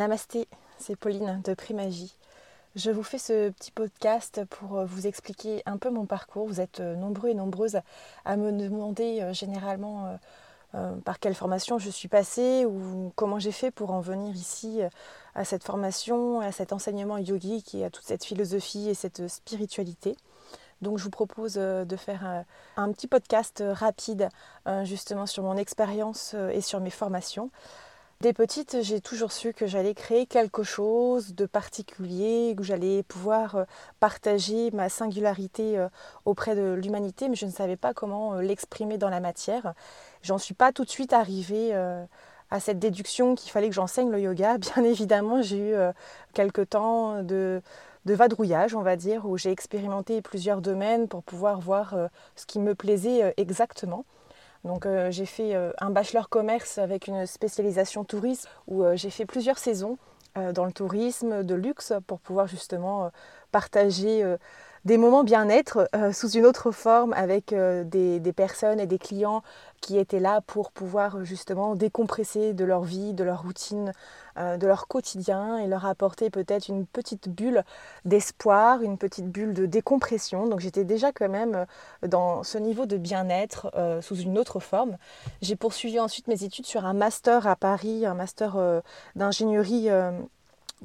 Namasté, c'est Pauline de Primagie. Je vous fais ce petit podcast pour euh, vous expliquer un peu mon parcours. Vous êtes euh, nombreux et nombreuses à me demander euh, généralement par quelle formation je suis passée ou comment j'ai fait pour en venir ici à cette formation, à cet enseignement yogique et à toute cette philosophie et cette spiritualité. Donc je vous propose de faire un petit podcast rapide justement sur mon expérience et sur mes formations. Dès petite, j'ai toujours su que j'allais créer quelque chose de particulier, que j'allais pouvoir euh, partager ma singularité euh, auprès de l'humanité, mais je ne savais pas comment euh, l'exprimer dans la matière. J'en suis pas tout de suite arrivée à cette déduction qu'il fallait que j'enseigne le yoga. Bien évidemment, j'ai eu quelques temps de, de vadrouillage, on va dire, où j'ai expérimenté plusieurs domaines pour pouvoir voir ce qui me plaisait exactement. Donc euh, j'ai fait euh, un bachelor commerce avec une spécialisation tourisme où euh, j'ai fait plusieurs saisons dans le tourisme de luxe pour pouvoir justement partager des moments bien-être euh, sous une autre forme avec euh, des, personnes et des clients qui étaient là pour pouvoir justement décompresser de leur vie, de leur routine, euh, de leur quotidien et leur apporter peut-être une petite bulle d'espoir, une petite bulle de décompression. Donc j'étais déjà quand même dans ce niveau de bien-être sous une autre forme. J'ai poursuivi ensuite mes études sur un master à Paris, un master d'ingénierie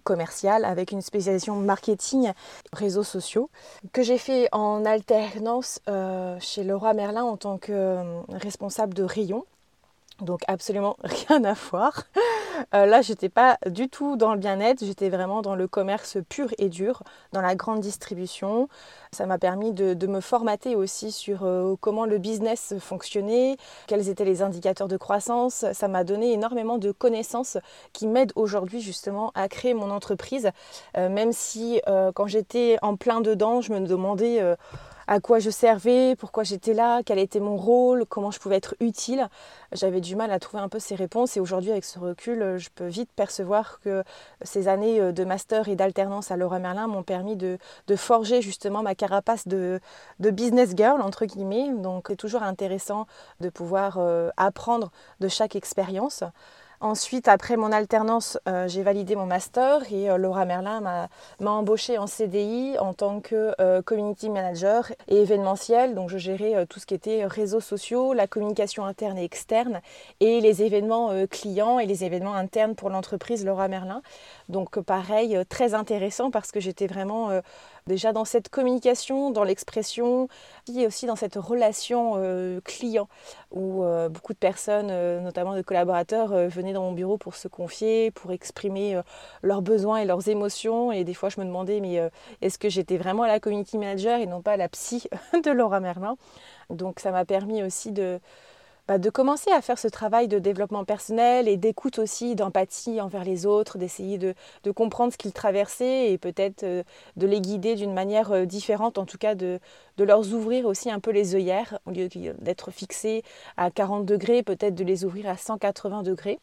commercial avec une spécialisation marketing, réseaux sociaux, que j'ai fait en alternance euh, chez Leroy Merlin en tant que euh, responsable de rayon. Donc absolument rien à voir. Euh, là, j'étais pas du tout dans le bien-être, j'étais vraiment dans le commerce pur et dur, dans la grande distribution. Ça m'a permis de, me formater aussi sur euh, comment le business fonctionnait, quels étaient les indicateurs de croissance. Ça m'a donné énormément de connaissances qui m'aident aujourd'hui justement à créer mon entreprise, euh, même si quand j'étais en plein dedans, je me demandais à quoi je servais, pourquoi j'étais là, quel était mon rôle, comment je pouvais être utile. J'avais du mal à trouver un peu ces réponses et aujourd'hui avec ce recul, je peux vite percevoir que ces années euh, de master et d'alternance à Laura Merlin m'ont permis de, forger justement ma carapace de, business girl, entre guillemets. Donc c'est toujours intéressant de pouvoir euh, apprendre de chaque expérience. Ensuite, après mon alternance, euh, j'ai validé mon master et euh, Laura Merlin m'a embauché en CDI en tant que euh, community manager et événementiel. Donc, je gérais tout ce qui était réseaux sociaux, la communication interne et externe et les événements clients et les événements internes pour l'entreprise Laura Merlin. Donc, pareil, très intéressant parce que j'étais vraiment déjà dans cette communication, dans l'expression, et aussi dans cette relation euh, client où euh, beaucoup de personnes, euh, notamment de collaborateurs, venaient dans mon bureau pour se confier, pour exprimer leurs besoins et leurs émotions. Et des fois, je me demandais, mais est-ce que j'étais vraiment la community manager et non pas la psy de Laura Merlin? Donc, ça m'a permis aussi de bah, de commencer à faire ce travail de développement personnel et d'écoute aussi, d'empathie envers les autres, d'essayer de, comprendre ce qu'ils traversaient et peut-être euh, de les guider d'une manière euh, différente, en tout cas de, de leur ouvrir aussi un peu les œillères, au lieu d'être fixés à 40 degrés, peut-être de les ouvrir à 180 degrés.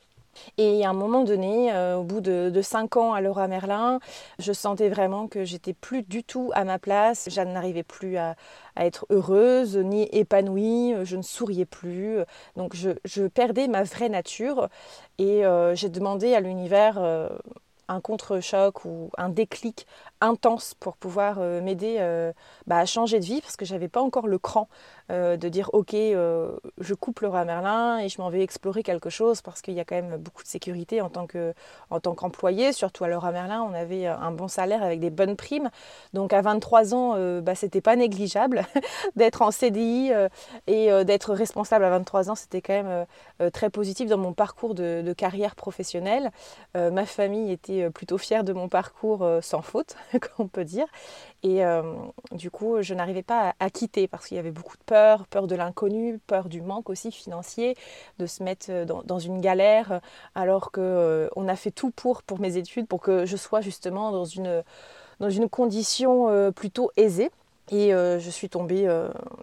Et à un moment donné, euh, au bout de, de, cinq ans à Laura Merlin, je sentais vraiment que j'étais plus du tout à ma place. Je n'arrivais plus à, être heureuse ni épanouie. Je ne souriais plus. Donc je, perdais ma vraie nature. Et euh, j'ai demandé à l'univers euh, un contre-choc ou un déclic intense pour pouvoir m'aider bah, à changer de vie parce que j'avais pas encore le cran euh, de dire ok, euh, je coupe le roi Merlin et je m'en vais explorer quelque chose parce qu'il y a quand même beaucoup de sécurité en tant que en tant qu'employé, surtout à le roi Merlin, on avait un bon salaire avec des bonnes primes. Donc à 23 ans, euh, bah, c'était pas négligeable d'être en CDI et d'être responsable à 23 ans, c'était quand même très positif dans mon parcours de carrière professionnelle. ma famille était plutôt fière de mon parcours sans faute, on peut dire. Et du coup, je n'arrivais pas à quitter parce qu'il y avait beaucoup de peur peur, de l'inconnu, peur du manque aussi financier, de se mettre euh, dans, une galère, alors qu'on euh, a fait tout pour, pour mes études, pour que je sois justement dans une, dans une condition euh, plutôt aisée. Et je suis tombée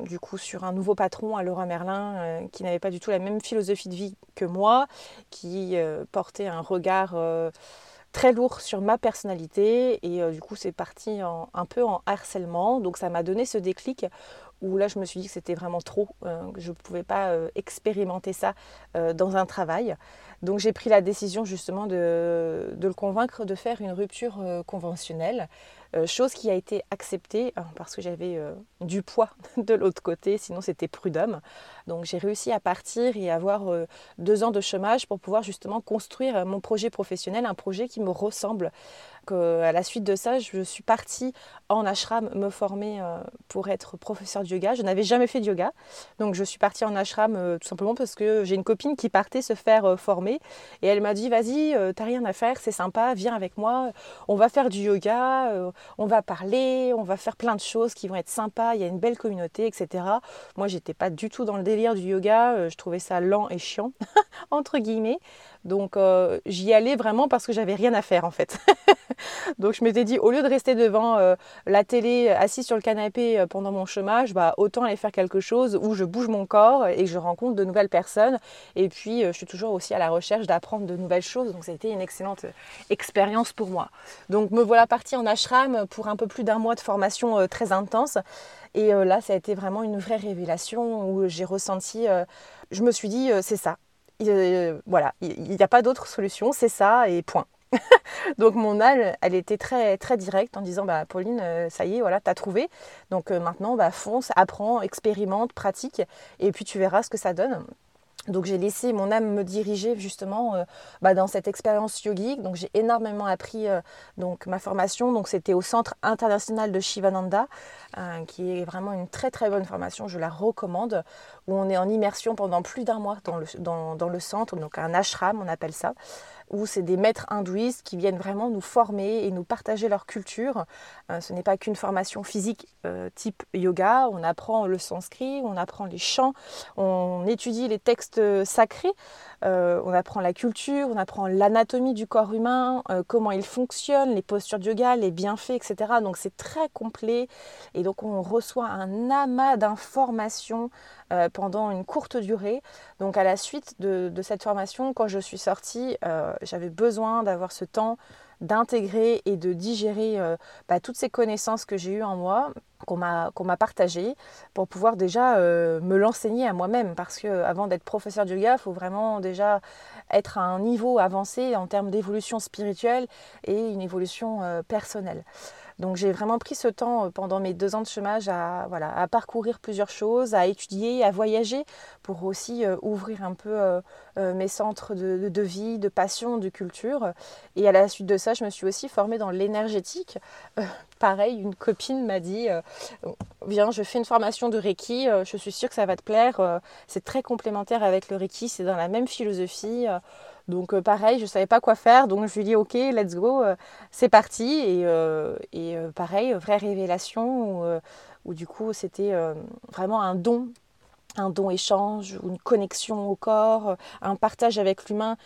du coup sur un nouveau patron à Laura Merlin qui n'avait pas du tout la même philosophie de vie que moi, qui portait un regard très lourd sur ma personnalité et du coup c'est parti un peu en harcèlement. Donc ça m'a donné ce déclic où là je me suis dit que c'était vraiment trop, que je ne pouvais pas expérimenter ça dans un travail. Donc j'ai pris la décision justement de, le convaincre de faire une rupture conventionnelle. Euh, chose qui a été acceptée hein, parce que j'avais euh, du poids de l'autre côté, sinon c'était prud'homme. Donc j'ai réussi à partir et avoir euh, deux ans de chômage pour pouvoir justement construire mon projet professionnel, un projet qui me ressemble. À la suite de ça, je suis partie en ashram me former pour être professeur de yoga. Je n'avais jamais fait de yoga, donc je suis partie en ashram tout simplement parce que j'ai une copine qui partait se faire former et elle m'a dit vas-y, t'as rien à faire, c'est sympa, viens avec moi, on va faire du yoga, on va parler, on va faire plein de choses qui vont être sympas, il y a une belle communauté, etc. Moi, j'étais pas du tout dans le délire du yoga, euh, je trouvais ça lent et chiant, entre guillemets. Donc euh, j'y allais vraiment parce que j'avais rien à faire en fait. Donc je m'étais dit, au lieu de rester devant euh, la télé, assis sur le canapé pendant mon chômage, bah, autant aller faire quelque chose où je bouge mon corps et que je rencontre de nouvelles personnes. Et puis je suis toujours aussi à la recherche d'apprendre de nouvelles choses. Donc ça a été une excellente expérience pour moi. Donc me voilà partie en ashram pour un peu plus d'un mois de formation très intense. Et là, ça a été vraiment une vraie révélation où j'ai ressenti, je me suis dit, c'est ça, voilà, il n'y a pas d'autre solution, c'est ça et point. donc mon âle, elle était très très directe en disant bah Pauline, euh, ça y est, voilà, t'as trouvé. Donc euh, maintenant, bah fonce, apprends, expérimente, pratique, et puis tu verras ce que ça donne. Donc j'ai laissé mon âme me diriger justement euh, bah, dans cette expérience yogique. Donc j'ai énormément appris donc ma formation. Donc c'était au Centre international de Shivananda, qui est vraiment une très très bonne formation. Je la recommande. Où on est en immersion pendant plus d'un mois dans le, dans le centre, donc un ashram on appelle ça où c'est des maîtres hindouistes qui viennent vraiment nous former et nous partager leur culture. Euh, ce n'est pas qu'une formation physique euh, type yoga, on apprend le sanskrit, on apprend les chants, on étudie les textes sacrés, euh, on apprend la culture, on apprend l'anatomie du corps humain, comment il fonctionne, les postures de yoga, les bienfaits, etc. Donc c'est très complet et donc on reçoit un amas d'informations euh, pendant une courte durée. Donc à la suite de, cette formation, quand je suis sortie, euh, j'avais besoin d'avoir ce temps d'intégrer et de digérer euh, bah, toutes ces connaissances que j'ai eues en moi, qu'on m'a qu'on partagées, pour pouvoir déjà me l'enseigner à moi-même. Parce que avant d'être professeur de yoga, il faut vraiment déjà être à un niveau avancé en termes d'évolution spirituelle et une évolution personnelle. Donc j'ai vraiment pris ce temps euh, pendant mes deux ans de chômage à, voilà, à parcourir plusieurs choses, à étudier, à voyager pour aussi euh, ouvrir un peu euh, mes centres de, de, vie, de passion, de culture. Et à la suite de ça, je me suis aussi formée dans l'énergétique. pareil, une copine m'a dit Viens, je fais une formation de Reiki, je suis sûre que ça va te plaire. c'est très complémentaire avec le Reiki, c'est dans la même philosophie. Donc euh, pareil, je ne savais pas quoi faire, donc je lui dit ok, let's go, euh, c'est parti. Et, euh, pareil, vraie révélation où, du coup c'était vraiment un don un don échange, une connexion au corps, un partage avec l'humain,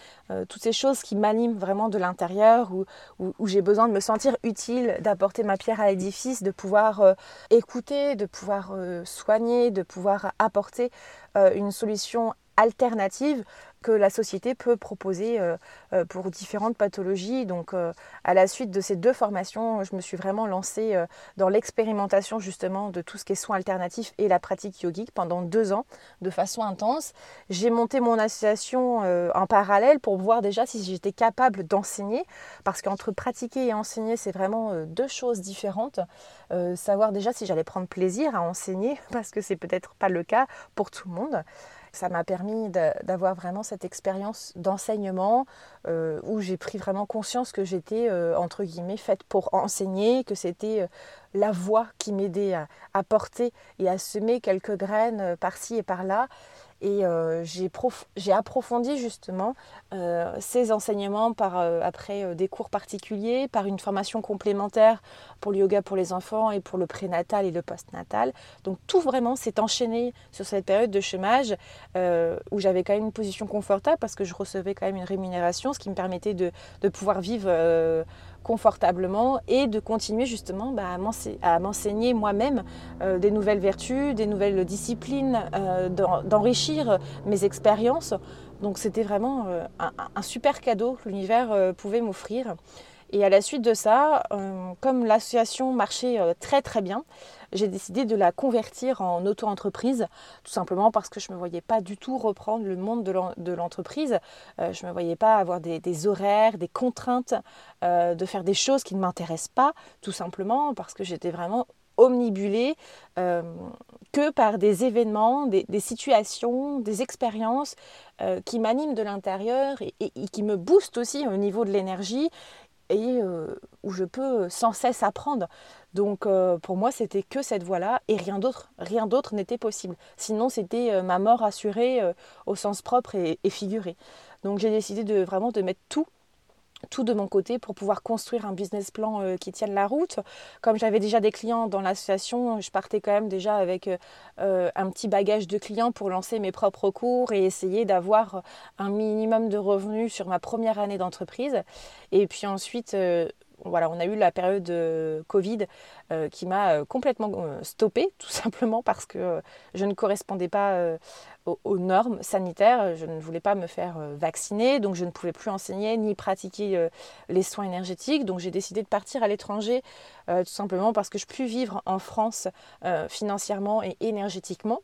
toutes ces choses qui m'animent vraiment de l'intérieur, où, j'ai besoin de me sentir utile, d'apporter ma pierre à l'édifice, de pouvoir écouter, de pouvoir soigner, de pouvoir apporter une solution alternative que la société peut proposer euh, euh, pour différentes pathologies. Donc euh, à la suite de ces deux formations, je me suis vraiment lancée dans l'expérimentation justement de tout ce qui est soins alternatifs et la pratique yogique pendant deux ans de façon intense. J'ai monté mon association en parallèle pour voir déjà si j'étais capable d'enseigner parce qu'entre pratiquer et enseigner c'est vraiment deux choses différentes. savoir déjà si j'allais prendre plaisir à enseigner parce que c'est peut-être pas le cas pour tout le monde. Ça m'a permis d'avoir vraiment cette expérience d'enseignement euh, où j'ai pris vraiment conscience que j'étais, euh, entre guillemets, faite pour enseigner, que c'était euh, la voix qui m'aidait à, à, porter et à semer quelques graines par-ci et par-là. Et euh, j'ai approfondi justement euh, ces enseignements par, euh, après des cours particuliers, par une formation complémentaire pour le yoga pour les enfants et pour le prénatal et le postnatal. Donc tout vraiment s'est enchaîné sur cette période de chômage où j'avais quand même une position confortable parce que je recevais quand même une rémunération, ce qui me permettait de, de pouvoir vivre confortablement et de continuer justement bah, à m'enseigner moi-même euh, des nouvelles vertus, des nouvelles disciplines, euh, d'enrichir mes expériences. Donc c'était vraiment euh, un, super cadeau que l'univers pouvait m'offrir. Et à la suite de ça, comme l'association marchait très très bien, j'ai décidé de la convertir en auto-entreprise, tout simplement parce que je ne me voyais pas du tout reprendre le monde de l'entreprise. Euh, je ne me voyais pas avoir des, horaires, des contraintes, euh, de faire des choses qui ne m'intéressent pas, tout simplement parce que j'étais vraiment omnibulée euh, que par des événements, des, situations, des expériences qui m'animent de l'intérieur et, qui me boostent aussi au niveau de l'énergie et où je peux sans cesse apprendre. Donc euh, pour moi, c'était que cette voie-là et rien d'autre. Rien d'autre n'était possible. Sinon, c'était euh, ma mort assurée euh, au sens propre et, figuré. Donc j'ai décidé de vraiment de mettre tout tout de mon côté pour pouvoir construire un business plan qui tienne la route. Comme j'avais déjà des clients dans l'association, je partais quand même déjà avec un petit bagage de clients pour lancer mes propres cours et essayer d'avoir un minimum de revenus sur ma première année d'entreprise. Et puis ensuite, voilà, on a eu la période de Covid euh, qui m'a euh, complètement euh, stoppée, tout simplement parce que je ne correspondais pas aux, normes sanitaires. Je ne voulais pas me faire vacciner, donc je ne pouvais plus enseigner ni pratiquer les soins énergétiques. Donc j'ai décidé de partir à l'étranger, tout simplement parce que je puis vivre en France financièrement et énergétiquement.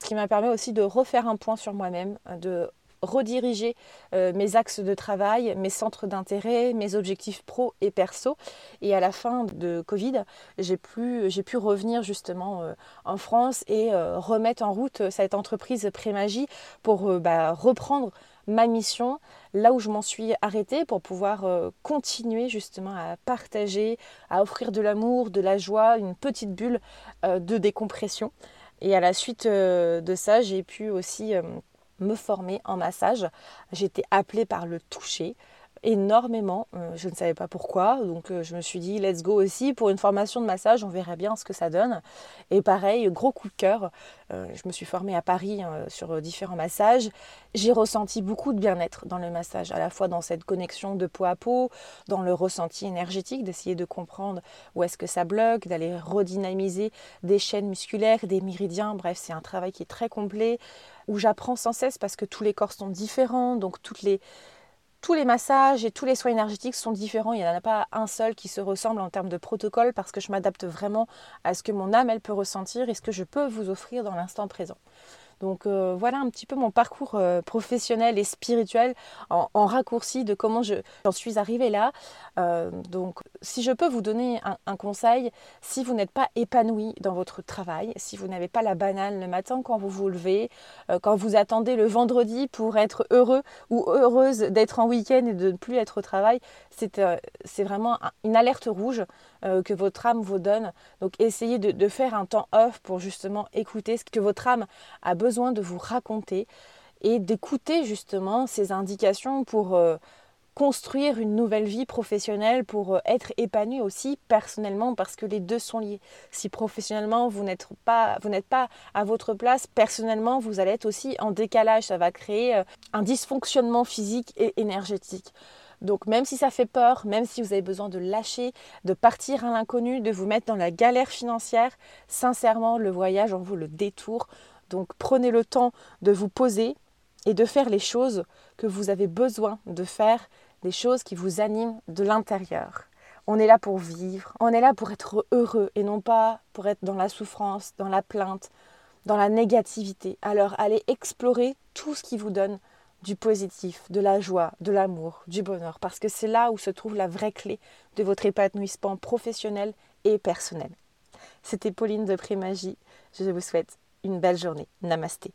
Ce qui m'a permis aussi de refaire un point sur moi-même, de rediriger euh, mes axes de travail, mes centres d'intérêt, mes objectifs pro et perso. Et à la fin de Covid, j'ai pu, revenir justement euh, en France et euh, remettre en route cette entreprise Prémagie pour bah, reprendre ma mission là où je m'en suis arrêtée pour pouvoir continuer justement à partager, à offrir de l'amour, de la joie, une petite bulle de décompression. Et à la suite de ça, j'ai pu aussi me former en massage. J'étais appelée par le toucher énormément. Euh, je ne savais pas pourquoi, donc euh, je me suis dit let's go aussi pour une formation de massage, on verrait bien ce que ça donne. Et pareil, gros coup de cœur. Euh, je me suis formée à Paris sur différents massages. J'ai ressenti beaucoup de bien-être dans le massage, à la fois dans cette connexion de peau à peau, dans le ressenti énergétique, d'essayer de comprendre où est-ce que ça bloque, d'aller redynamiser des chaînes musculaires, des méridiens. Bref, c'est un travail qui est très complet où j'apprends sans cesse parce que tous les corps sont différents, donc toutes les tous les massages et tous les soins énergétiques sont différents. Il n'y en a pas un seul qui se ressemble en termes de protocole parce que je m'adapte vraiment à ce que mon âme elle peut ressentir et ce que je peux vous offrir dans l'instant présent. Donc euh, voilà un petit peu mon parcours euh, professionnel et spirituel en, raccourci de comment j'en suis arrivée là. Euh, donc si je peux vous donner un, conseil, si vous n'êtes pas épanoui dans votre travail, si vous n'avez pas la banale le matin quand vous vous levez, quand vous attendez le vendredi pour être heureux ou heureuse d'être en week-end et de ne plus être au travail, c'est vraiment une alerte rouge que votre âme vous donne. Donc essayez de, faire un temps off pour justement écouter ce que votre âme a besoin de vous raconter et d'écouter justement ces indications pour euh, construire une nouvelle vie professionnelle, pour euh, être épanoui aussi personnellement, parce que les deux sont liés. Si professionnellement vous n'êtes pas, vous n'êtes pas à votre place, personnellement vous allez être aussi en décalage. Ça va créer euh, un dysfonctionnement physique et énergétique. Donc même si ça fait peur, même si vous avez besoin de lâcher, de partir à l'inconnu, de vous mettre dans la galère financière, sincèrement, le voyage en vous le détour. Donc prenez le temps de vous poser et de faire les choses que vous avez besoin de faire, les choses qui vous animent de l'intérieur. On est là pour vivre, on est là pour être heureux et non pas pour être dans la souffrance, dans la plainte, dans la négativité. Alors allez explorer tout ce qui vous donne du positif, de la joie, de l'amour, du bonheur, parce que c'est là où se trouve la vraie clé de votre épanouissement professionnel et personnel. C'était Pauline de Prémagie. Je vous souhaite une belle journée. Namasté.